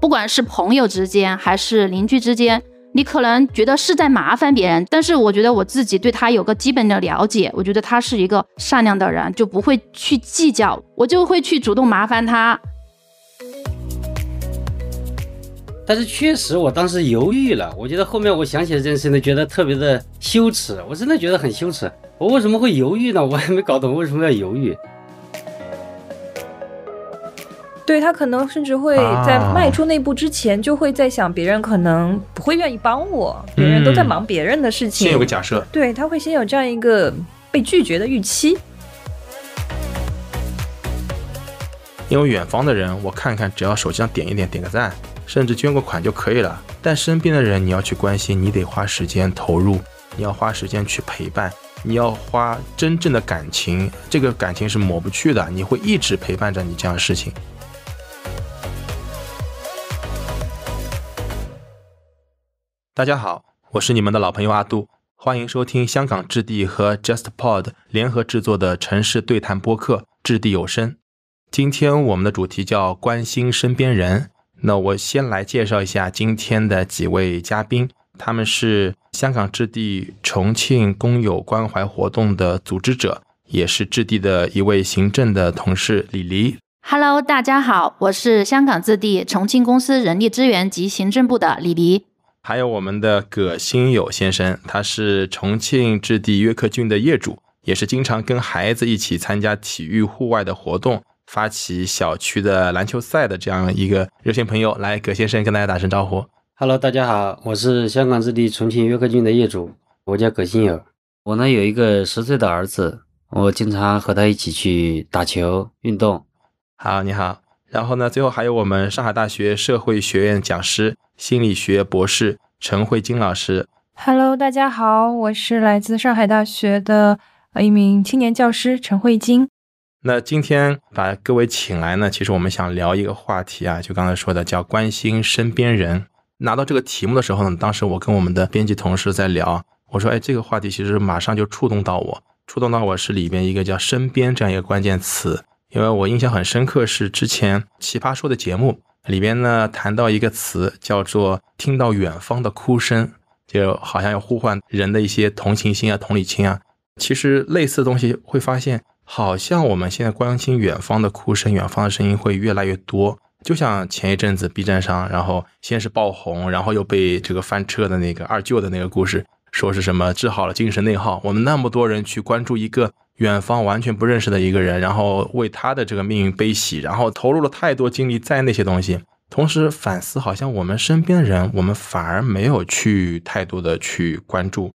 不管是朋友之间还是邻居之间，你可能觉得是在麻烦别人，但是我觉得我自己对他有个基本的了解，我觉得他是一个善良的人，就不会去计较，我就会去主动麻烦他。但是确实，我当时犹豫了。我觉得后面我想起这件事情，觉得特别的羞耻。我真的觉得很羞耻。我为什么会犹豫呢？我还没搞懂为什么要犹豫。对他可能甚至会在迈出那步之前，就会在想别人可能不会愿意帮我，别人都在忙别人的事情。先有个假设，对他会先有这样一个被拒绝的预期。因为远方的人，我看看，只要手机上点一点，点个赞，甚至捐个款就可以了。但身边的人，你要去关心，你得花时间投入，你要花时间去陪伴，你要花真正的感情，这个感情是抹不去的，你会一直陪伴着你这样的事情。大家好，我是你们的老朋友阿杜，欢迎收听香港置地和 JustPod 联合制作的城市对谈播客《掷地有声》。今天我们的主题叫关心身边人。那我先来介绍一下今天的几位嘉宾，他们是香港置地重庆工友关怀活动的组织者，也是置地的一位行政的同事李黎。Hello，大家好，我是香港置地重庆公司人力资源及行政部的李黎。还有我们的葛新友先生，他是重庆置地约克郡的业主，也是经常跟孩子一起参加体育户外的活动，发起小区的篮球赛的这样一个热心朋友。来，葛先生跟大家打声招呼。Hello，大家好，我是香港置地重庆约克郡的业主，我叫葛新友。我呢有一个十岁的儿子，我经常和他一起去打球运动。好，你好。然后呢，最后还有我们上海大学社会学院讲师。心理学博士陈慧晶老师，Hello，大家好，我是来自上海大学的一名青年教师陈慧晶。那今天把各位请来呢，其实我们想聊一个话题啊，就刚才说的叫关心身边人。拿到这个题目的时候呢，当时我跟我们的编辑同事在聊，我说，哎，这个话题其实马上就触动到我，触动到我是里边一个叫“身边”这样一个关键词，因为我印象很深刻，是之前奇葩说的节目。里边呢谈到一个词叫做“听到远方的哭声”，就好像要呼唤人的一些同情心啊、同理心啊。其实类似的东西会发现，好像我们现在关心远方的哭声、远方的声音会越来越多。就像前一阵子 B 站上，然后先是爆红，然后又被这个翻车的那个二舅的那个故事，说是什么治好了精神内耗。我们那么多人去关注一个。远方完全不认识的一个人，然后为他的这个命运悲喜，然后投入了太多精力在那些东西，同时反思，好像我们身边的人，我们反而没有去太多的去关注。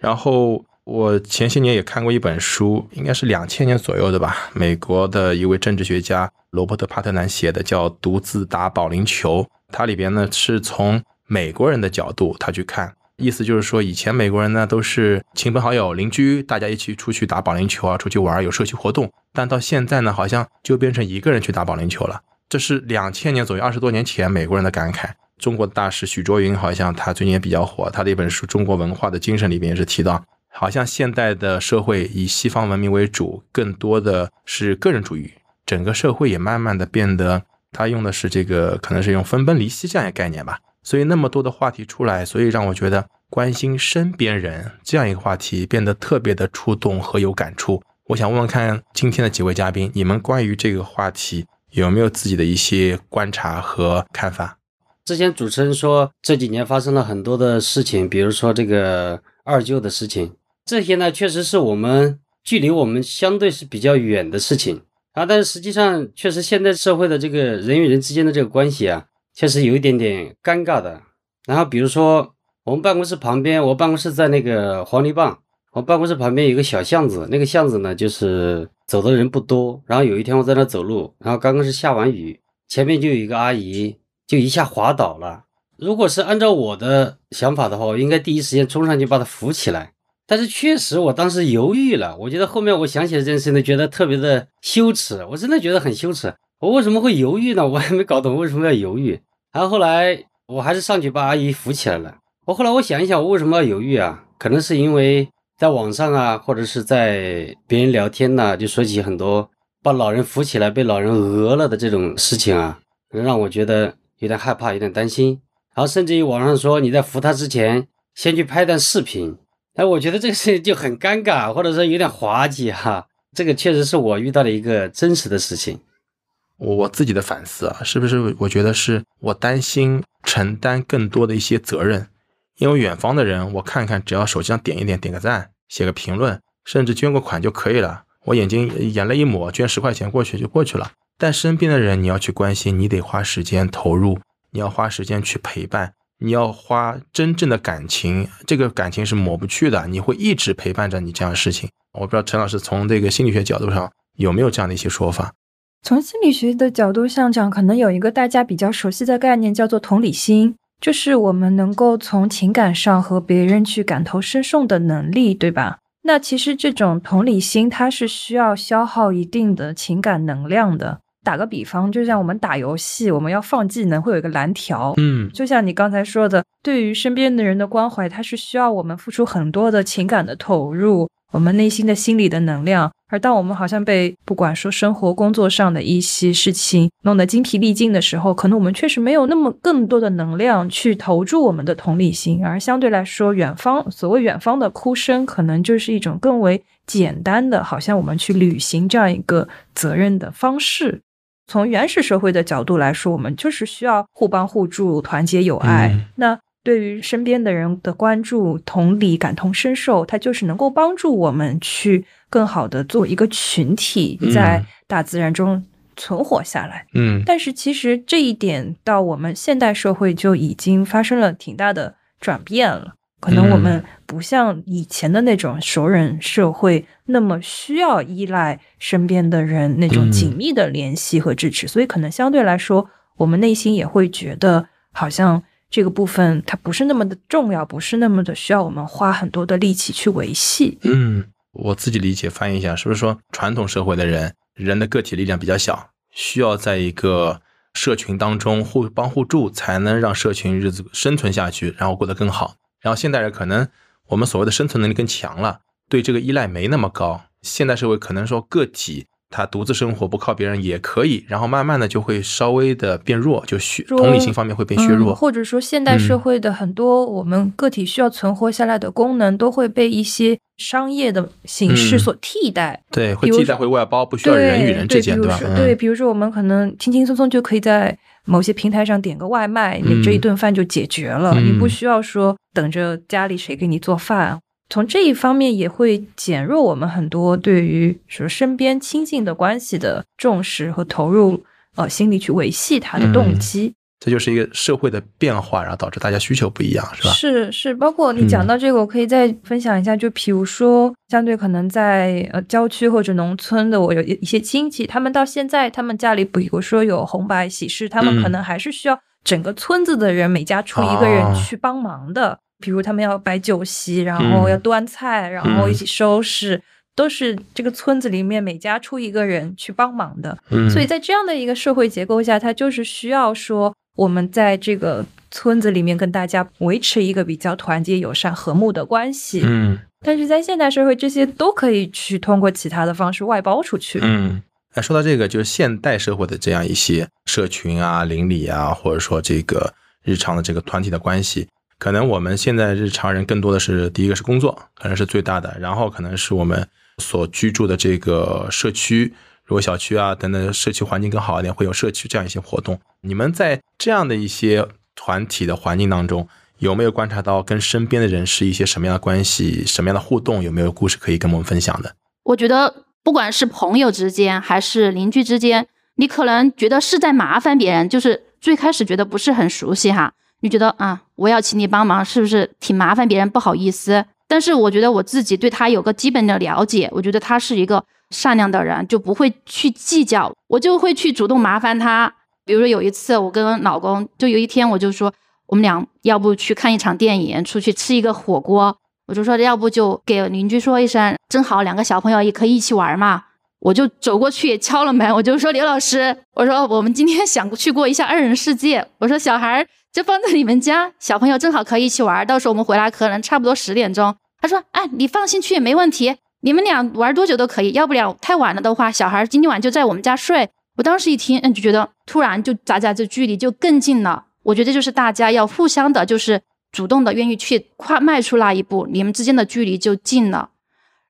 然后我前些年也看过一本书，应该是两千年左右的吧，美国的一位政治学家罗伯特帕特南写的，叫《独自打保龄球》，它里边呢是从美国人的角度他去看。意思就是说，以前美国人呢都是亲朋好友、邻居，大家一起出去打保龄球啊，出去玩有社区活动。但到现在呢，好像就变成一个人去打保龄球了。这是两千年左右，二十多年前美国人的感慨。中国的大师许卓云好像他最近也比较火，他的一本书《中国文化的精神》里边也是提到，好像现代的社会以西方文明为主，更多的是个人主义，整个社会也慢慢的变得，他用的是这个可能是用分崩离析这样一个概念吧。所以那么多的话题出来，所以让我觉得关心身边人这样一个话题变得特别的触动和有感触。我想问问看，今天的几位嘉宾，你们关于这个话题有没有自己的一些观察和看法？之前主持人说这几年发生了很多的事情，比如说这个二舅的事情，这些呢确实是我们距离我们相对是比较远的事情啊，但是实际上确实现在社会的这个人与人之间的这个关系啊。确实有一点点尴尬的。然后比如说，我们办公室旁边，我办公室在那个黄泥坝，我办公室旁边有个小巷子，那个巷子呢，就是走的人不多。然后有一天我在那走路，然后刚刚是下完雨，前面就有一个阿姨，就一下滑倒了。如果是按照我的想法的话，我应该第一时间冲上去把她扶起来。但是确实我当时犹豫了，我觉得后面我想起来这件事情，觉得特别的羞耻，我真的觉得很羞耻。我为什么会犹豫呢？我还没搞懂为什么要犹豫。然后后来我还是上去把阿姨扶起来了。我后来我想一想，我为什么要犹豫啊？可能是因为在网上啊，或者是在别人聊天呐，就说起很多把老人扶起来被老人讹了的这种事情啊，让我觉得有点害怕，有点担心。然后甚至于网上说你在扶他之前先去拍段视频，哎，我觉得这个事情就很尴尬，或者说有点滑稽哈。这个确实是我遇到的一个真实的事情。我我自己的反思啊，是不是？我觉得是我担心承担更多的一些责任，因为远方的人，我看看，只要手机上点一点，点个赞，写个评论，甚至捐个款就可以了。我眼睛眼泪一抹，捐十块钱过去就过去了。但身边的人，你要去关心，你得花时间投入，你要花时间去陪伴，你要花真正的感情，这个感情是抹不去的，你会一直陪伴着你这样的事情。我不知道陈老师从这个心理学角度上有没有这样的一些说法。从心理学的角度上讲，可能有一个大家比较熟悉的概念，叫做同理心，就是我们能够从情感上和别人去感同身受的能力，对吧？那其实这种同理心，它是需要消耗一定的情感能量的。打个比方，就像我们打游戏，我们要放技能，会有一个蓝条，嗯，就像你刚才说的，对于身边的人的关怀，它是需要我们付出很多的情感的投入。我们内心的心理的能量，而当我们好像被不管说生活工作上的一些事情弄得精疲力尽的时候，可能我们确实没有那么更多的能量去投注我们的同理心，而相对来说，远方所谓远方的哭声，可能就是一种更为简单的，好像我们去履行这样一个责任的方式。从原始社会的角度来说，我们就是需要互帮互助、团结友爱。那对于身边的人的关注、同理、感同身受，它就是能够帮助我们去更好的做一个群体，在大自然中存活下来。嗯，但是其实这一点到我们现代社会就已经发生了挺大的转变了。可能我们不像以前的那种熟人社会那么需要依赖身边的人那种紧密的联系和支持，所以可能相对来说，我们内心也会觉得好像。这个部分它不是那么的重要，不是那么的需要我们花很多的力气去维系。嗯，我自己理解翻译一下，是不是说传统社会的人，人的个体力量比较小，需要在一个社群当中互帮互助，才能让社群日子生存下去，然后过得更好。然后现代人可能我们所谓的生存能力更强了，对这个依赖没那么高。现代社会可能说个体。他独自生活不靠别人也可以，然后慢慢的就会稍微的变弱，就削同理心方面会变削弱，或者说现代社会的很多我们个体需要存活下来的功能都会被一些商业的形式所替代，对，会替代会外包，不需要人与人之间，对吧？对，比如说我们可能轻轻松松就可以在某些平台上点个外卖，你这一顿饭就解决了，你不需要说等着家里谁给你做饭。从这一方面也会减弱我们很多对于说身边亲近的关系的重视和投入，呃，心里去维系它的动机。这就是一个社会的变化，然后导致大家需求不一样，是吧？是是，包括你讲到这个，我可以再分享一下，就比如说，相对可能在呃郊区或者农村的，我有一些亲戚，他们到现在他们家里，比如说有红白喜事，他们可能还是需要整个村子的人每家出一个人去帮忙的。比如他们要摆酒席，然后要端菜，然后一起收拾，都是这个村子里面每家出一个人去帮忙的。所以在这样的一个社会结构下，它就是需要说我们在这个村子里面跟大家维持一个比较团结、友善、和睦的关系。嗯，但是在现代社会，这些都可以去通过其他的方式外包出去。嗯，哎，说到这个，就是现代社会的这样一些社群啊、邻里啊，或者说这个日常的这个团体的关系。可能我们现在日常人更多的是第一个是工作，可能是最大的，然后可能是我们所居住的这个社区，如果小区啊等等社区环境更好一点，会有社区这样一些活动。你们在这样的一些团体的环境当中，有没有观察到跟身边的人是一些什么样的关系，什么样的互动？有没有故事可以跟我们分享的？我觉得不管是朋友之间还是邻居之间，你可能觉得是在麻烦别人，就是最开始觉得不是很熟悉哈。你觉得啊，我要请你帮忙，是不是挺麻烦别人，不好意思？但是我觉得我自己对他有个基本的了解，我觉得他是一个善良的人，就不会去计较，我就会去主动麻烦他。比如说有一次，我跟老公就有一天，我就说我们俩要不去看一场电影，出去吃一个火锅，我就说要不就给邻居说一声，正好两个小朋友也可以一起玩嘛。我就走过去敲了门，我就说刘老师，我说我们今天想去过一下二人世界，我说小孩就放在你们家，小朋友正好可以一起玩，到时候我们回来可能差不多十点钟。他说，哎，你放心去，没问题，你们俩玩多久都可以，要不了太晚了的话，小孩今天晚就在我们家睡。我当时一听，嗯，就觉得突然就咱家这距离就更近了。我觉得就是大家要互相的，就是主动的愿意去跨迈出那一步，你们之间的距离就近了。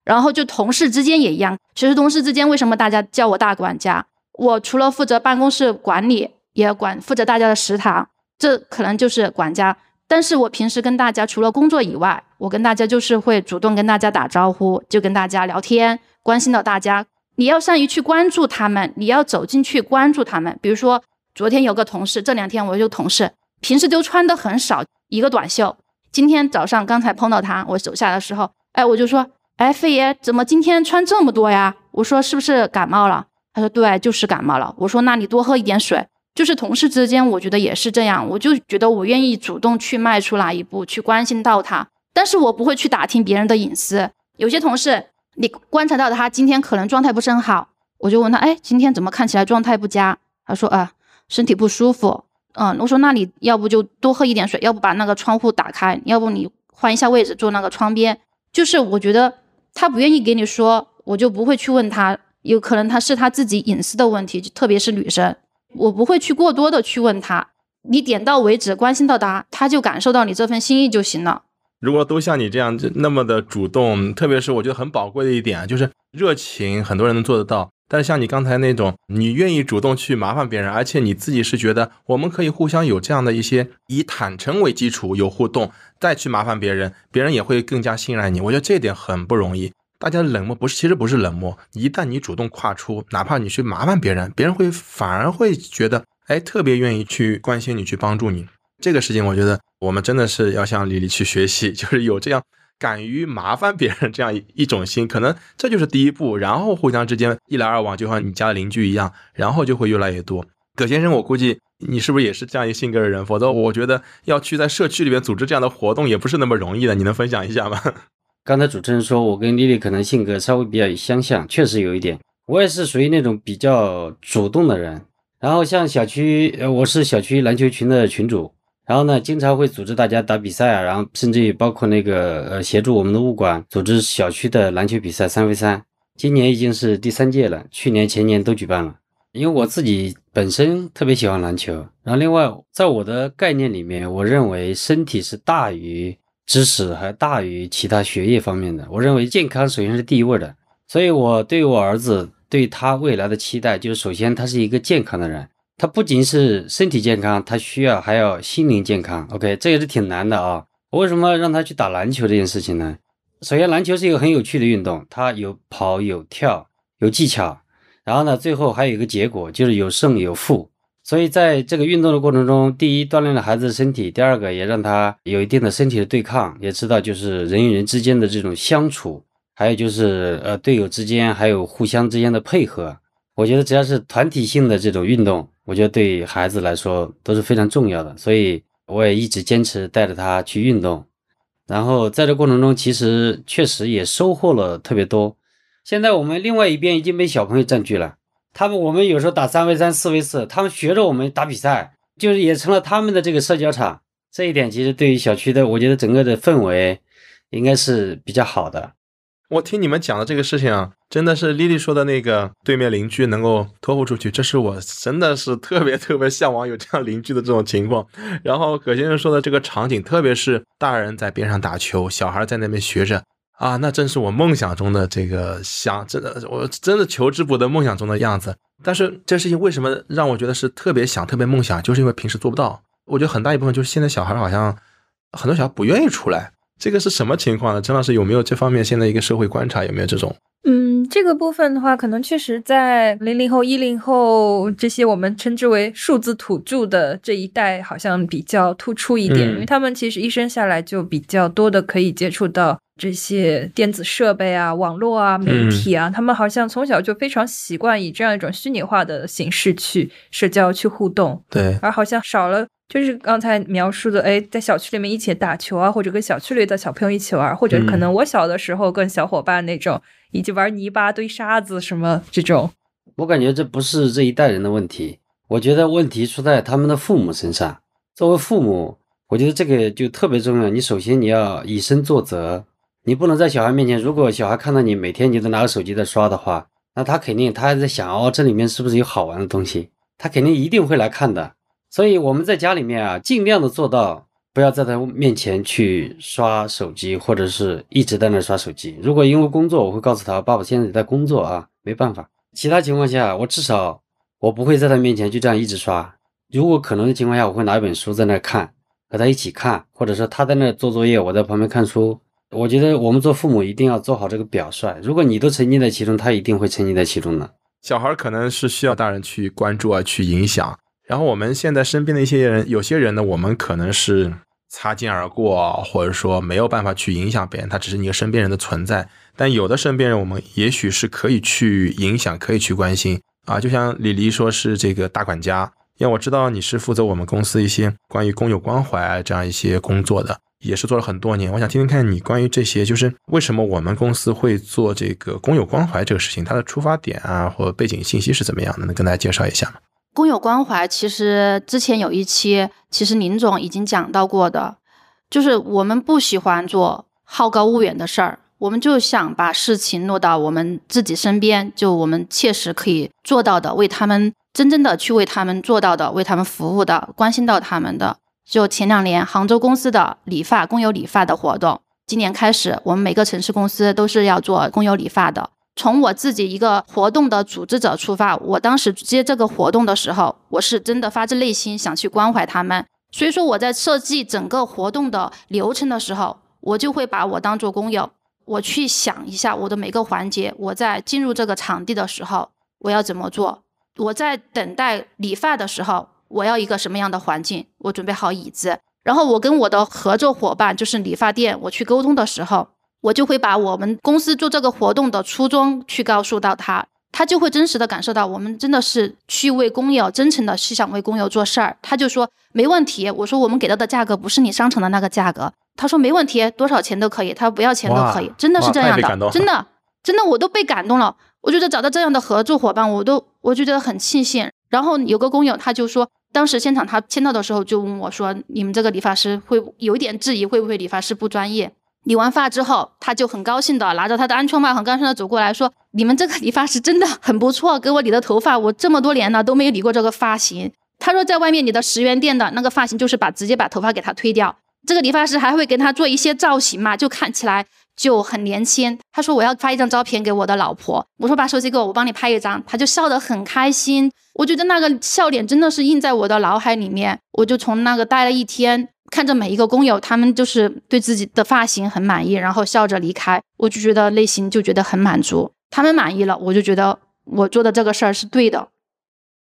然后就同事之间也一样，其实同事之间为什么大家叫我大管家？我除了负责办公室管理，也管负责大家的食堂，这可能就是管家。但是我平时跟大家除了工作以外，我跟大家就是会主动跟大家打招呼，就跟大家聊天，关心到大家。你要善于去关注他们，你要走进去关注他们。比如说昨天有个同事，这两天我有同事，平时都穿的很少，一个短袖。今天早上刚才碰到他，我走下的时候，哎，我就说。哎，飞爷，怎么今天穿这么多呀？我说是不是感冒了？他说对，就是感冒了。我说那你多喝一点水。就是同事之间，我觉得也是这样。我就觉得我愿意主动去迈出那一步，去关心到他，但是我不会去打听别人的隐私。有些同事，你观察到他今天可能状态不是很好，我就问他，哎，今天怎么看起来状态不佳？他说啊，身体不舒服。嗯，我说那你要不就多喝一点水，要不把那个窗户打开，要不你换一下位置坐那个窗边。就是我觉得。他不愿意给你说，我就不会去问他。有可能他是他自己隐私的问题，特别是女生，我不会去过多的去问他。你点到为止，关心到他，他就感受到你这份心意就行了。如果都像你这样那么的主动，特别是我觉得很宝贵的一点，就是热情，很多人能做得到。但是像你刚才那种，你愿意主动去麻烦别人，而且你自己是觉得我们可以互相有这样的一些以坦诚为基础有互动，再去麻烦别人，别人也会更加信赖你。我觉得这一点很不容易。大家冷漠不是，其实不是冷漠。一旦你主动跨出，哪怕你去麻烦别人，别人会反而会觉得，哎，特别愿意去关心你，去帮助你。这个事情，我觉得我们真的是要向李丽去学习，就是有这样。敢于麻烦别人这样一种心，可能这就是第一步，然后互相之间一来二往，就像你家邻居一样，然后就会越来越多。葛先生，我估计你是不是也是这样一个性格的人？否则我觉得要去在社区里面组织这样的活动也不是那么容易的。你能分享一下吗？刚才主持人说我跟丽丽可能性格稍微比较相像，确实有一点，我也是属于那种比较主动的人。然后像小区，呃，我是小区篮球群的群主。然后呢，经常会组织大家打比赛啊，然后甚至于包括那个呃，协助我们的物管组织小区的篮球比赛三 v 三。今年已经是第三届了，去年前年都举办了。因为我自己本身特别喜欢篮球，然后另外在我的概念里面，我认为身体是大于知识，还大于其他学业方面的。我认为健康首先是第一位的，所以我对我儿子对他未来的期待，就是首先他是一个健康的人。他不仅是身体健康，他需要还要心灵健康。OK，这也是挺难的啊。我为什么让他去打篮球这件事情呢？首先，篮球是一个很有趣的运动，它有跑有跳有技巧，然后呢，最后还有一个结果就是有胜有负。所以在这个运动的过程中，第一锻炼了孩子的身体，第二个也让他有一定的身体的对抗，也知道就是人与人之间的这种相处，还有就是呃队友之间还有互相之间的配合。我觉得只要是团体性的这种运动。我觉得对孩子来说都是非常重要的，所以我也一直坚持带着他去运动。然后在这过程中，其实确实也收获了特别多。现在我们另外一边已经被小朋友占据了，他们我们有时候打三 v 三、四 v 四，他们学着我们打比赛，就是也成了他们的这个社交场。这一点其实对于小区的，我觉得整个的氛围应该是比较好的。我听你们讲的这个事情啊，真的是丽丽说的那个对面邻居能够托付出去，这是我真的是特别特别向往有这样邻居的这种情况。然后葛先生说的这个场景，特别是大人在边上打球，小孩在那边学着啊，那正是我梦想中的这个想，真的我真的求之不得梦想中的样子。但是这事情为什么让我觉得是特别想、特别梦想，就是因为平时做不到。我觉得很大一部分就是现在小孩好像很多小孩不愿意出来。这个是什么情况呢？陈老师有没有这方面现在一个社会观察？有没有这种？嗯，这个部分的话，可能确实在零零后、一零后这些我们称之为数字土著的这一代，好像比较突出一点，因为他们其实一生下来就比较多的可以接触到这些电子设备啊、网络啊、媒体啊，他们好像从小就非常习惯以这样一种虚拟化的形式去社交、去互动。对，而好像少了。就是刚才描述的，哎，在小区里面一起打球啊，或者跟小区里的小朋友一起玩，或者可能我小的时候跟小伙伴那种，以及玩泥巴、堆沙子什么这种。我感觉这不是这一代人的问题，我觉得问题出在他们的父母身上。作为父母，我觉得这个就特别重要。你首先你要以身作则，你不能在小孩面前，如果小孩看到你每天你都拿个手机在刷的话，那他肯定他还在想哦，这里面是不是有好玩的东西？他肯定一定会来看的。所以我们在家里面啊，尽量的做到不要在他面前去刷手机，或者是一直在那刷手机。如果因为工作，我会告诉他，爸爸现在在工作啊，没办法。其他情况下，我至少我不会在他面前就这样一直刷。如果可能的情况下，我会拿一本书在那看，和他一起看，或者说他在那做作业，我在旁边看书。我觉得我们做父母一定要做好这个表率。如果你都沉浸在其中，他一定会沉浸在其中的。小孩可能是需要大人去关注啊，去影响。然后我们现在身边的一些人，有些人呢，我们可能是擦肩而过，或者说没有办法去影响别人，他只是你个身边人的存在。但有的身边人，我们也许是可以去影响，可以去关心啊。就像李黎说是这个大管家，因为我知道你是负责我们公司一些关于工友关怀这样一些工作的，也是做了很多年。我想听听看你关于这些，就是为什么我们公司会做这个工友关怀这个事情，它的出发点啊或背景信息是怎么样的？能跟大家介绍一下吗？工友关怀其实之前有一期，其实林总已经讲到过的，就是我们不喜欢做好高骛远的事儿，我们就想把事情落到我们自己身边，就我们切实可以做到的，为他们真正的去为他们做到的，为他们服务的，关心到他们的。就前两年杭州公司的理发工友理发的活动，今年开始，我们每个城市公司都是要做工友理发的。从我自己一个活动的组织者出发，我当时接这个活动的时候，我是真的发自内心想去关怀他们。所以说我在设计整个活动的流程的时候，我就会把我当做工友，我去想一下我的每个环节。我在进入这个场地的时候，我要怎么做？我在等待理发的时候，我要一个什么样的环境？我准备好椅子，然后我跟我的合作伙伴，就是理发店，我去沟通的时候。我就会把我们公司做这个活动的初衷去告诉到他，他就会真实的感受到我们真的是去为工友真诚的是想为工友做事儿。他就说没问题，我说我们给到的价格不是你商城的那个价格，他说没问题，多少钱都可以，他说不要钱都可以，真的是这样的，真的真的我都被感动了。我觉得找到这样的合作伙伴，我都我就觉得很庆幸。然后有个工友他就说，当时现场他签到的时候就问我说，你们这个理发师会有一点质疑，会不会理发师不专业？理完发之后，他就很高兴的拿着他的安全帽，很高兴的走过来说：“你们这个理发师真的很不错，给我理的头发，我这么多年了都没有理过这个发型。”他说，在外面理的十元店的那个发型，就是把直接把头发给他推掉。这个理发师还会给他做一些造型嘛，就看起来就很年轻。他说：“我要发一张照片给我的老婆。”我说：“把手机给我，我帮你拍一张。”他就笑得很开心。我觉得那个笑脸真的是印在我的脑海里面。我就从那个待了一天。看着每一个工友，他们就是对自己的发型很满意，然后笑着离开，我就觉得内心就觉得很满足。他们满意了，我就觉得我做的这个事儿是对的。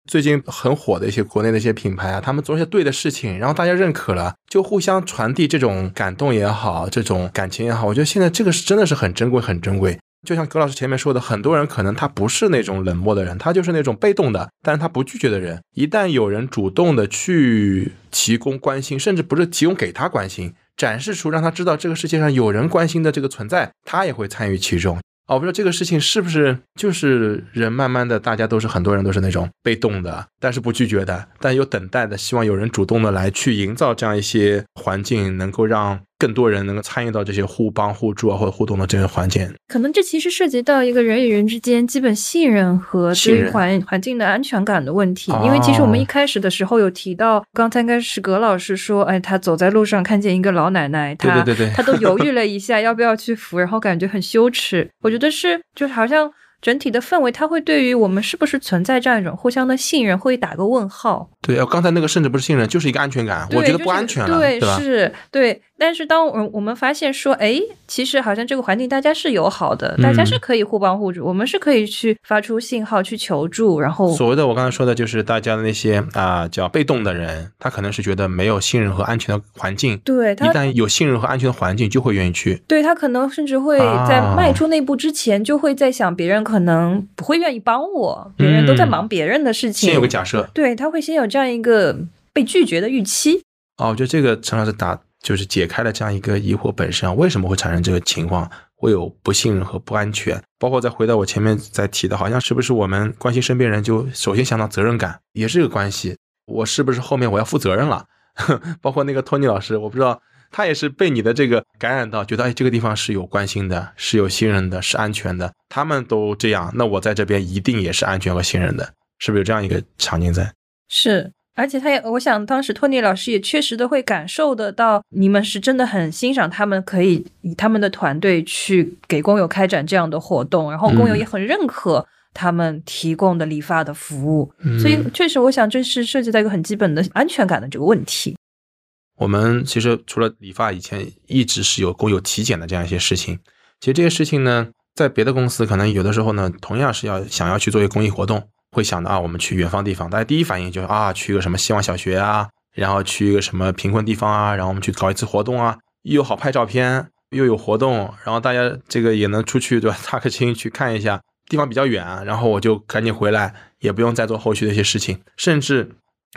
最近很火的一些国内的一些品牌啊，他们做一些对的事情，然后大家认可了，就互相传递这种感动也好，这种感情也好，我觉得现在这个是真的是很珍贵，很珍贵。就像葛老师前面说的，很多人可能他不是那种冷漠的人，他就是那种被动的，但是他不拒绝的人。一旦有人主动的去提供关心，甚至不是提供给他关心，展示出让他知道这个世界上有人关心的这个存在，他也会参与其中。我不知道这个事情是不是就是人慢慢的，大家都是很多人都是那种被动的，但是不拒绝的，但又等待的，希望有人主动的来去营造这样一些环境，能够让。更多人能够参与到这些互帮互助啊，或者互动的这些环节，可能这其实涉及到一个人与人之间基本信任和对环环境的安全感的问题。因为其实我们一开始的时候有提到，刚才应该是葛老师说，哎，他走在路上看见一个老奶奶，他他都犹豫了一下要不要去扶，然后感觉很羞耻。我觉得是，就好像。整体的氛围，它会对于我们是不是存在这样一种互相的信任，会打个问号。对啊，刚才那个甚至不是信任，就是一个安全感。我觉得不安全了，对是，对。但是当我我们发现说，哎，其实好像这个环境大家是友好的，大家是可以互帮互助，我们是可以去发出信号去求助，然后所谓的我刚才说的就是大家的那些啊叫被动的人，他可能是觉得没有信任和安全的环境。对，一旦有信任和安全的环境，就会愿意去。对他可能甚至会在迈出那步之前，就会在想别人可能不会愿意帮我，别人都在忙别人的事情。先有个假设，对他会先有这样一个被拒绝的预期。哦，我觉得这个陈老师打。就是解开了这样一个疑惑本身，为什么会产生这个情况，会有不信任和不安全？包括再回到我前面在提的，好像是不是我们关心身边人，就首先想到责任感，也是个关系。我是不是后面我要负责任了？包括那个托尼老师，我不知道他也是被你的这个感染到，觉得哎，这个地方是有关心的，是有信任的，是安全的。他们都这样，那我在这边一定也是安全和信任的，是不是有这样一个场景在？是，而且他也，我想当时托尼老师也确实的会感受得到，你们是真的很欣赏他们，可以以他们的团队去给工友开展这样的活动，然后工友也很认可他们提供的理发的服务，所以确实，我想这是涉及到一个很基本的安全感的这个问题。我们其实除了理发，以前一直是有工友体检的这样一些事情。其实这些事情呢，在别的公司可能有的时候呢，同样是要想要去做一个公益活动，会想到啊，我们去远方地方，大家第一反应就是啊，去一个什么希望小学啊，然后去一个什么贫困地方啊，然后我们去搞一次活动啊，又好拍照片，又有活动，然后大家这个也能出去对吧？踏个青去看一下，地方比较远，然后我就赶紧回来，也不用再做后续的一些事情。甚至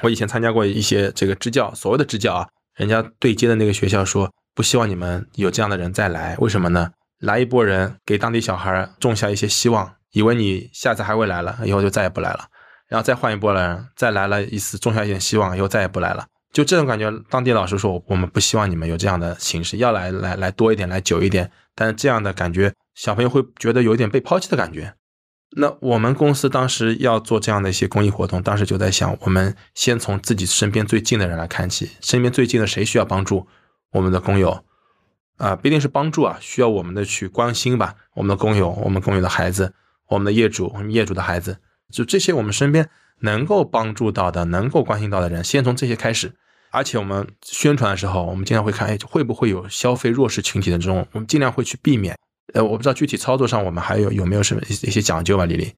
我以前参加过一些这个支教，所谓的支教啊。人家对接的那个学校说不希望你们有这样的人再来，为什么呢？来一波人给当地小孩种下一些希望，以为你下次还会来了，以后就再也不来了。然后再换一波人，再来了一次，种下一点希望，以后再也不来了。就这种感觉，当地老师说我们不希望你们有这样的形式，要来来来多一点，来久一点。但是这样的感觉，小朋友会觉得有一点被抛弃的感觉。那我们公司当时要做这样的一些公益活动，当时就在想，我们先从自己身边最近的人来看起，身边最近的谁需要帮助，我们的工友，啊，不一定是帮助啊，需要我们的去关心吧，我们的工友，我们工友的孩子，我们的业主，我们业主的孩子，就这些我们身边能够帮助到的，能够关心到的人，先从这些开始。而且我们宣传的时候，我们经常会看，哎，会不会有消费弱势群体的这种，我们尽量会去避免。呃，我不知道具体操作上我们还有有没有什么一些讲究吧，丽丽。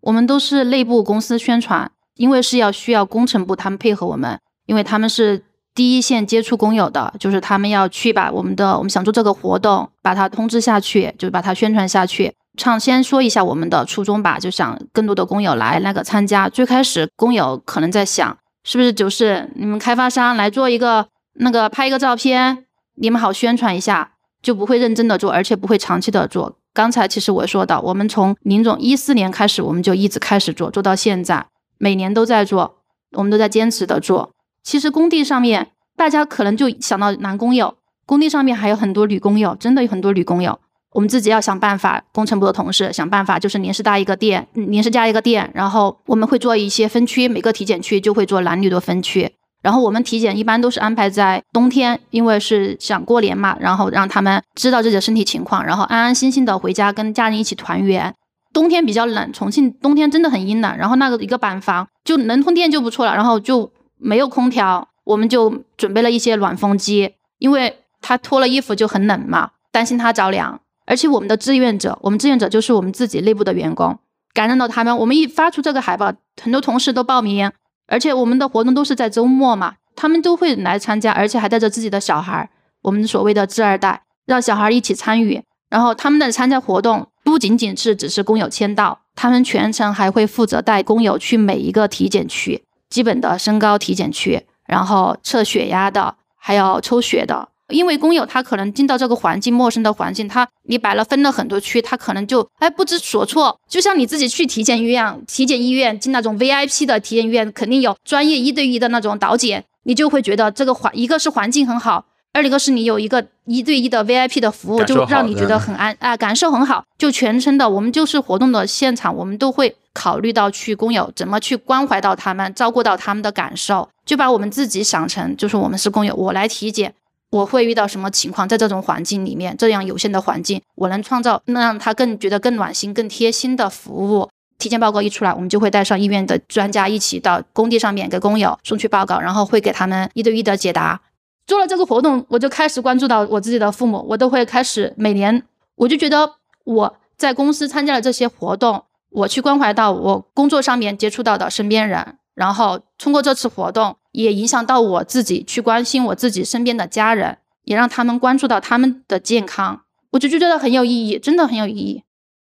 我们都是内部公司宣传，因为是要需要工程部他们配合我们，因为他们是第一线接触工友的，就是他们要去把我们的我们想做这个活动，把它通知下去，就是把它宣传下去。唱先说一下我们的初衷吧，就想更多的工友来那个参加。最开始工友可能在想，是不是就是你们开发商来做一个那个拍一个照片，你们好宣传一下。就不会认真的做，而且不会长期的做。刚才其实我说到，我们从林总一四年开始，我们就一直开始做，做到现在，每年都在做，我们都在坚持的做。其实工地上面，大家可能就想到男工友，工地上面还有很多女工友，真的有很多女工友。我们自己要想办法，工程部的同事想办法，就是临时搭一个店，临时加一个店，然后我们会做一些分区，每个体检区就会做男女的分区。然后我们体检一般都是安排在冬天，因为是想过年嘛，然后让他们知道自己的身体情况，然后安安心心的回家跟家人一起团圆。冬天比较冷，重庆冬天真的很阴冷，然后那个一个板房就能通电就不错了，然后就没有空调，我们就准备了一些暖风机，因为他脱了衣服就很冷嘛，担心他着凉。而且我们的志愿者，我们志愿者就是我们自己内部的员工，感染到他们，我们一发出这个海报，很多同事都报名。而且我们的活动都是在周末嘛，他们都会来参加，而且还带着自己的小孩，我们所谓的“智二代”，让小孩一起参与。然后他们的参加活动不仅仅是只是工友签到，他们全程还会负责带工友去每一个体检区，基本的身高体检区，然后测血压的，还有抽血的。因为工友他可能进到这个环境，陌生的环境，他你摆了分了很多区，他可能就哎不知所措。就像你自己去体检医院，体检医院进那种 VIP 的体检医院，肯定有专业一对一的那种导检，你就会觉得这个环一个是环境很好，二一个是你有一个一对一的 VIP 的服务，就让你觉得很安啊，感受很好。就全程的我们就是活动的现场，我们都会考虑到去工友怎么去关怀到他们，照顾到他们的感受，就把我们自己想成就是我们是工友，我来体检。我会遇到什么情况？在这种环境里面，这样有限的环境，我能创造能让他更觉得更暖心、更贴心的服务。体检报告一出来，我们就会带上医院的专家一起到工地上面给工友送去报告，然后会给他们一对一的解答。做了这个活动，我就开始关注到我自己的父母，我都会开始每年，我就觉得我在公司参加了这些活动，我去关怀到我工作上面接触到的身边人。然后通过这次活动，也影响到我自己去关心我自己身边的家人，也让他们关注到他们的健康，我就觉得很有意义，真的很有意义。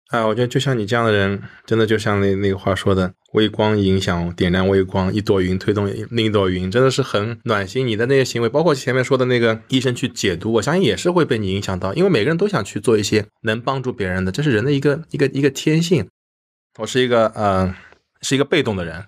啊，我觉得就像你这样的人，真的就像那那个话说的，微光影响点亮微光，一朵云推动另一朵云，真的是很暖心。你的那些行为，包括前面说的那个医生去解读，我相信也是会被你影响到，因为每个人都想去做一些能帮助别人的，这是人的一个一个一个天性。我是一个呃，是一个被动的人。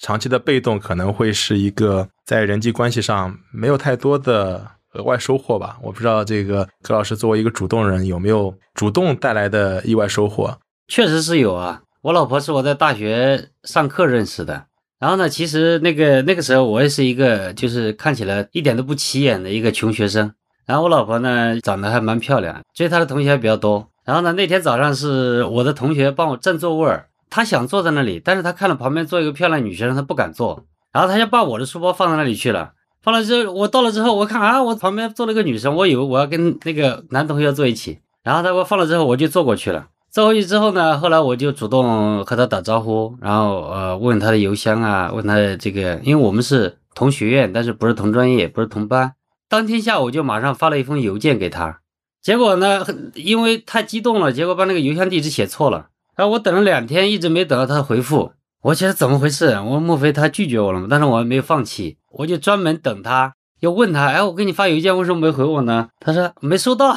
长期的被动可能会是一个在人际关系上没有太多的额外收获吧。我不知道这个葛老师作为一个主动人，有没有主动带来的意外收获？确实是有啊。我老婆是我在大学上课认识的，然后呢，其实那个那个时候我也是一个就是看起来一点都不起眼的一个穷学生。然后我老婆呢长得还蛮漂亮，追她的同学还比较多。然后呢，那天早上是我的同学帮我占座位儿，他想坐在那里，但是他看了旁边坐一个漂亮女生，他不敢坐，然后他就把我的书包放在那里去了。放了之后，我到了之后，我看啊，我旁边坐了个女生，我以为我要跟那个男同学坐一起，然后他给我放了之后，我就坐过去了。坐回去之后呢，后来我就主动和他打招呼，然后呃问他的邮箱啊，问他的这个，因为我们是同学院，但是不是同专业，不是同班。当天下午就马上发了一封邮件给他，结果呢，因为太激动了，结果把那个邮箱地址写错了。然后我等了两天，一直没等到他的回复。我觉得怎么回事？我莫非他拒绝我了吗？但是我还没有放弃，我就专门等他，要问他，哎，我给你发邮件，为什么没回我呢？他说没收到。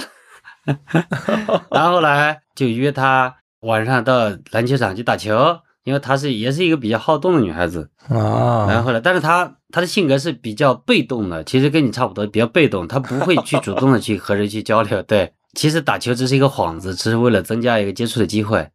然后后来就约他晚上到篮球场去打球，因为她是也是一个比较好动的女孩子啊。然后来，但是她她的性格是比较被动的，其实跟你差不多，比较被动，她不会去主动的去和人去交流。对，其实打球只是一个幌子，只是为了增加一个接触的机会。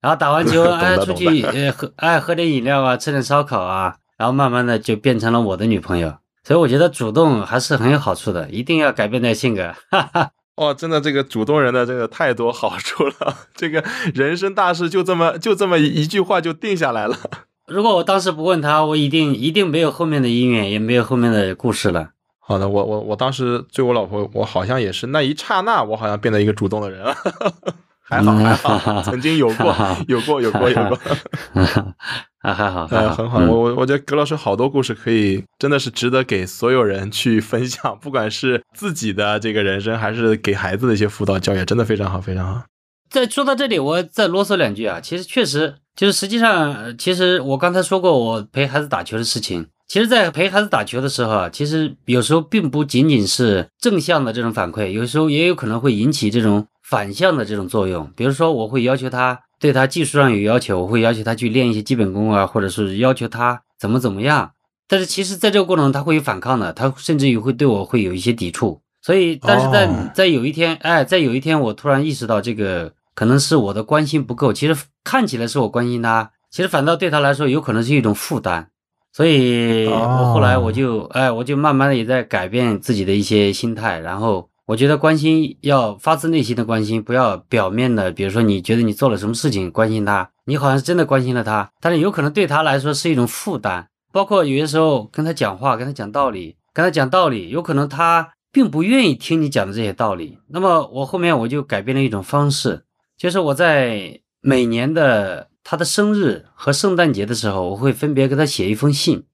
然后打完球，哎，出去呃喝，哎喝点饮料啊，吃点烧烤啊，然后慢慢的就变成了我的女朋友。所以我觉得主动还是很有好处的，一定要改变点性格。哈哈。哦，真的，这个主动人的这个太多好处了，这个人生大事就这么就这么一句话就定下来了。如果我当时不问他，我一定一定没有后面的姻缘，也没有后面的故事了。好的，我我我当时追我老婆，我好像也是那一刹那，我好像变得一个主动的人了。还好还好，曾经有过有过有过有过。啊，还好，呃，很好。我我我觉得葛老师好多故事可以，真的是值得给所有人去分享，不管是自己的这个人生，还是给孩子的一些辅导教育，真的非常好，非常好。在说到这里，我再啰嗦两句啊。其实确实，就是实际上，其实我刚才说过，我陪孩子打球的事情。其实，在陪孩子打球的时候啊，其实有时候并不仅仅是正向的这种反馈，有时候也有可能会引起这种反向的这种作用。比如说，我会要求他。对他技术上有要求，我会要求他去练一些基本功啊，或者是要求他怎么怎么样。但是其实，在这个过程中，他会有反抗的，他甚至于会对我会有一些抵触。所以，但是在在有一天，哎，在有一天，我突然意识到，这个可能是我的关心不够。其实看起来是我关心他，其实反倒对他来说有可能是一种负担。所以，我后来我就，哎，我就慢慢的也在改变自己的一些心态，然后。我觉得关心要发自内心的关心，不要表面的。比如说，你觉得你做了什么事情关心他，你好像是真的关心了他，但是有可能对他来说是一种负担。包括有些时候跟他讲话，跟他讲道理，跟他讲道理，有可能他并不愿意听你讲的这些道理。那么我后面我就改变了一种方式，就是我在每年的他的生日和圣诞节的时候，我会分别给他写一封信。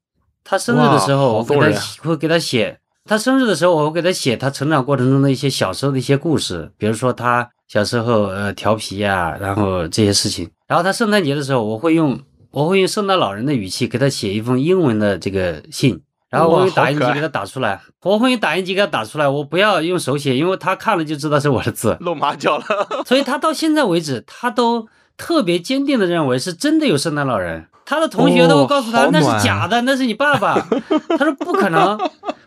他生日的时候，我给他会给他写。他生日的时候，我会给他写他成长过程中的一些小时候的一些故事，比如说他小时候呃调皮呀，然后这些事情。然后他圣诞节的时候，我会用我会用圣诞老人的语气给他写一封英文的这个信，然后我用打印机给他打出来。我会用打印机给他打出来，我不要用手写，因为他看了就知道是我的字，露马脚了。所以他到现在为止，他都特别坚定的认为是真的有圣诞老人。他的同学都会告诉他那是假的，那是你爸爸。他说不可能，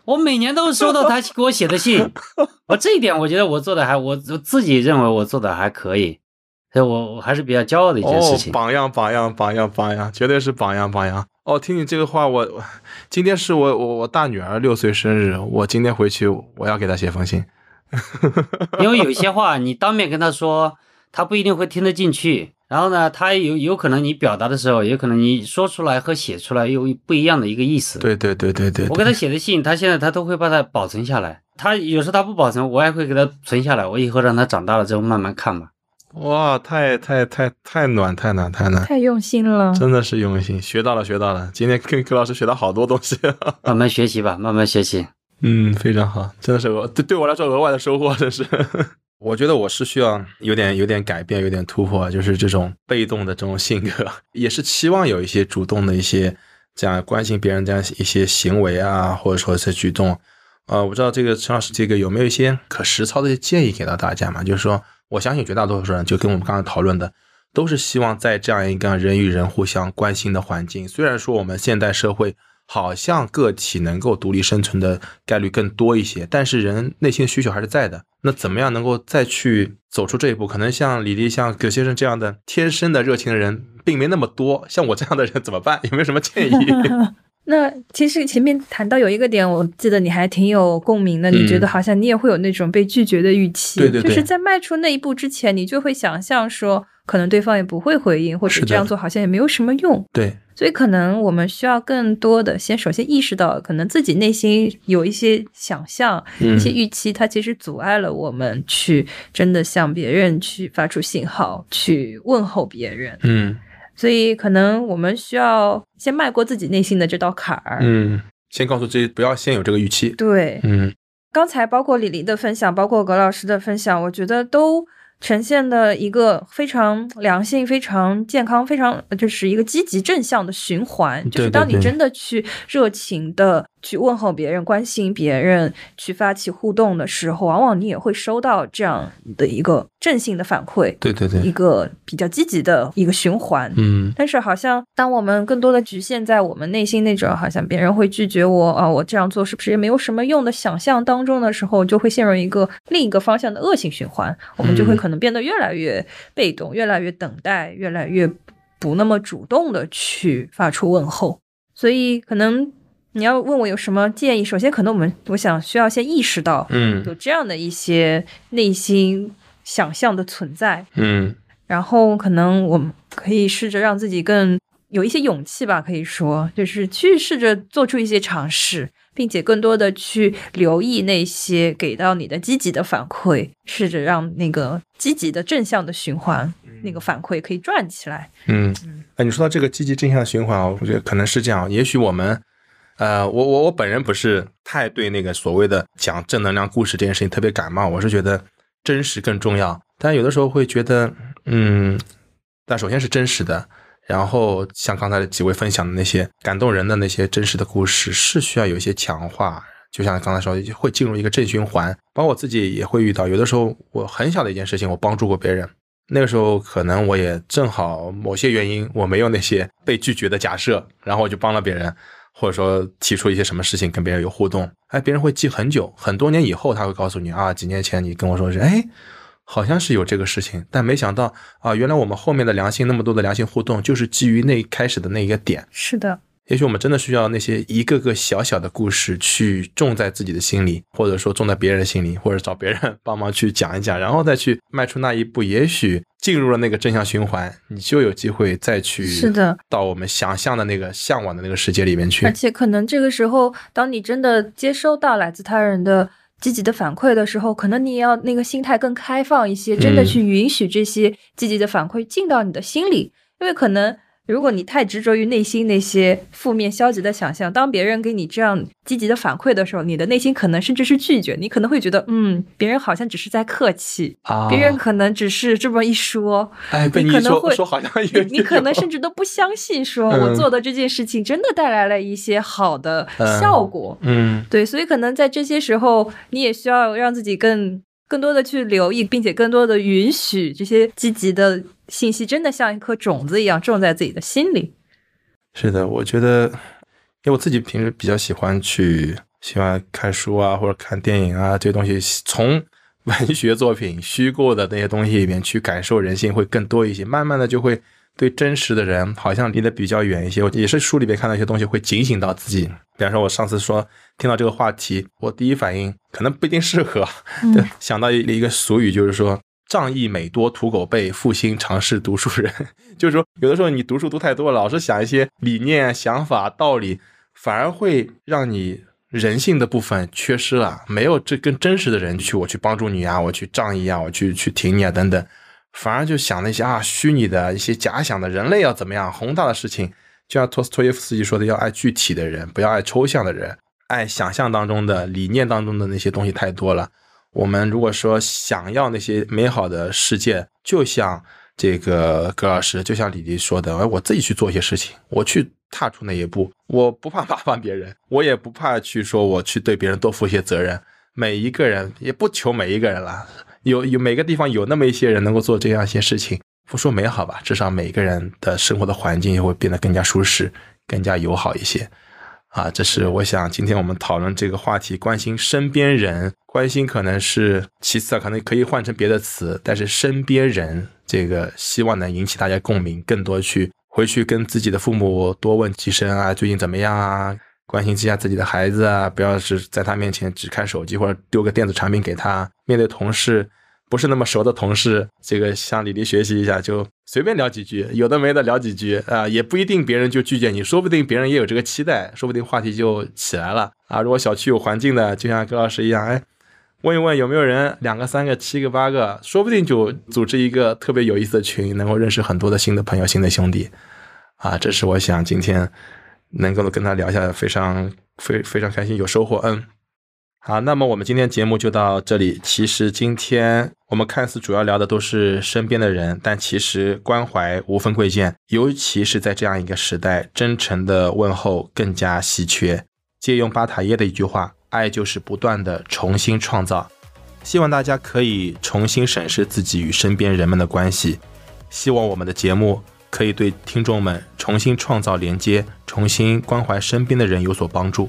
我每年都会收到他给我写的信。我这一点我觉得我做的还我我自己认为我做的还可以，所以我我还是比较骄傲的一件事情。榜样榜样榜样榜样，绝对是榜样榜样。哦，听你这个话，我今天是我我我大女儿六岁生日，我今天回去我要给她写封信。因为有些话你当面跟她说，她不一定会听得进去。然后呢，他有有可能你表达的时候，有可能你说出来和写出来又不一样的一个意思。对对对对对。我给他写的信，他现在他都会把它保存下来。他有时候他不保存，我也会给他存下来。我以后让他长大了之后慢慢看吧。哇，太太太太暖太暖太暖，太用心了，真的是用心，学到了学到了。今天跟柯老师学到好多东西，慢慢学习吧，慢慢学习。嗯，非常好，真的是额对对我来说额外的收获，真是。我觉得我是需要有点有点改变，有点突破，就是这种被动的这种性格，也是期望有一些主动的一些这样关心别人这样一些行为啊，或者说是举动。呃，我不知道这个陈老师这个有没有一些可实操的一些建议给到大家嘛？就是说，我相信绝大多数人就跟我们刚才讨论的，都是希望在这样一个人与人互相关心的环境。虽然说我们现代社会好像个体能够独立生存的概率更多一些，但是人内心需求还是在的。那怎么样能够再去走出这一步？可能像李丽、像葛先生这样的天生的热情的人，并没那么多。像我这样的人怎么办？有没有什么建议？那其实前面谈到有一个点，我记得你还挺有共鸣的。你觉得好像你也会有那种被拒绝的预期，对对对就是在迈出那一步之前，你就会想象说，可能对方也不会回应，或者这样做好像也没有什么用。对，所以可能我们需要更多的先首先意识到，可能自己内心有一些想象、嗯一些预期，它其实阻碍了我们去真的向别人去发出信号，去问候别人。嗯所以可能我们需要先迈过自己内心的这道坎儿。嗯，先告诉自己不要先有这个预期。对，嗯刚才包括李黎的分享，包括葛老师的分享，我觉得都呈现的一个非常良性、非常健康、非常就是一个积极正向的循环。就是当你真的去热情的去问候别人、关心别人、去发起互动的时候，往往你也会收到这样的一个正性的反馈，对对对一个比较积极的一个循环。嗯但是好像当我们更多的局限在我们内心那种好像别人会拒绝我啊，我这样做是不是也没有什么用的想象当中的时候，就会陷入一个另一个方向的恶性循环，我们就会可能变得越来越被动，越来越等待，越来越不那么主动的去发出问候。所以可能你要问我有什么建议，首先可能我们我想需要先意识到嗯。有这样的一些内心想象的存在，嗯。然后可能我们可以试着让自己更有一些勇气吧，可以说。就是去试着做出一些尝试，并且更多的去留意那些给到你的积极的反馈，试着让那个积极的正向的循环，那个反馈可以转起来。嗯，哎你说到这个积极正向循环啊，我觉得可能是这样。也许我们，呃，我我我本人不是太对那个所谓的讲正能量故事这件事情特别感冒，我是觉得真实更重要。但有的时候会觉得，嗯，但首先是真实的，然后像刚才几位分享的那些感动人的那些真实的故事，是需要有一些强化。就像刚才说，会进入一个正循环。包括我自己也会遇到，有的时候我很小的一件事情，我帮助过别人，那个时候可能我也正好某些原因，我没有那些被拒绝的假设，然后我就帮了别人，或者说提出一些什么事情跟别人有互动，哎，别人会记很久，很多年以后他会告诉你啊，几年前你跟我说是，哎，好像是有这个事情，但没想到啊，原来我们后面的良性那么多的良性互动，就是基于那开始的那一个点。是的，也许我们真的需要那些一个个小小的故事去种在自己的心里，或者说种在别人的心里，或者找别人 帮忙去讲一讲，然后再去迈出那一步。也许进入了那个正向循环，你就有机会再去是的，到我们想象的那个向往的那个世界里面去而。且可能这个时候，当你真的接收到来自他人的积极的反馈的时候，可能你也要那个心态更开放一些，真的嗯去允许这些积极的反馈进到你的心里，因为可能。如果你太执着于内心那些负面消极的想象，当别人给你这样积极的反馈的时候，你的内心可能甚至是拒绝，你可能会觉得，嗯，别人好像只是在客气，啊。别人可能只是这么一说，哎，被你可能会说好像也你你可能甚至都不相信，说嗯。我做的这件事情真的带来了一些好的效果。嗯。对，所以可能在这些时候，你也需要让自己更更多的去留意，并且更多的允许这些积极的信息真的像一颗种子一样种在自己的心里。是的，我觉得，因为我自己平时比较喜欢去喜欢看书啊，或者看电影啊，这些东西从文学作品、虚构的那些东西里面去感受人性会更多一些。慢慢的就会对真实的人好像离得比较远一些。我也是书里面看到一些东西，会警醒到自己。比方说，我上次说听到这个话题，我第一反应可能不一定适合，对，想到一一个俗语，就是说。仗义每多屠狗辈，负心常是读书人。就是说，有的时候你读书读太多了，老是想一些理念、想法、道理，反而会让你人性的部分缺失了。没有这跟真实的人去，我去帮助你啊，我去仗义啊，我去去挺你啊，等等，反而就想那些啊虚拟的一些假想的人类要怎么样，宏大的事情，就像托斯托耶夫斯基说的，要爱具体的人，不要爱抽象的人，爱想象当中的理念当中的那些东西太多了。我们如果说想要那些美好的世界，就像这个葛老师，就像李黎说的，哎，我自己去做一些事情，我去踏出那一步，我不怕麻烦别人，我也不怕去说我去对别人多负一些责任。每一个人也不求每一个人了，有有每个地方有那么一些人能够做这样一些事情，不说美好吧，至少每个人的生活的环境也会变得更加舒适、更加友好一些。啊，这是我想今天我们讨论这个话题，关心身边人，关心可能是其次啊，可能可以换成别的词，但是身边人这个希望能引起大家共鸣，更多去回去跟自己的父母多问几声啊，最近怎么样啊，关心一下自己的孩子啊，不要是在他面前只看手机或者丢个电子产品给他，面对同事。不是那么熟的同事，这个向李黎学习一下，就随便聊几句，有的没的聊几句啊，也不一定别人就拒绝你，说不定别人也有这个期待，说不定话题就起来了啊。如果小区有环境的，就像葛老师一样，哎，问一问有没有人，两个、三个、七个、八个，说不定就组织一个特别有意思的群，能够认识很多的新的朋友、新的兄弟啊。这是我想今天能够跟他聊一下，非常非非常开心，有收获，嗯。好，那么我们今天节目就到这里。其实今天我们看似主要聊的都是身边的人，但其实关怀无分贵贱，尤其是在这样一个时代，真诚的问候更加稀缺。借用巴塔耶的一句话：“爱就是不断的重新创造。”希望大家可以重新审视自己与身边人们的关系。希望我们的节目可以对听众们重新创造连接、重新关怀身边的人有所帮助。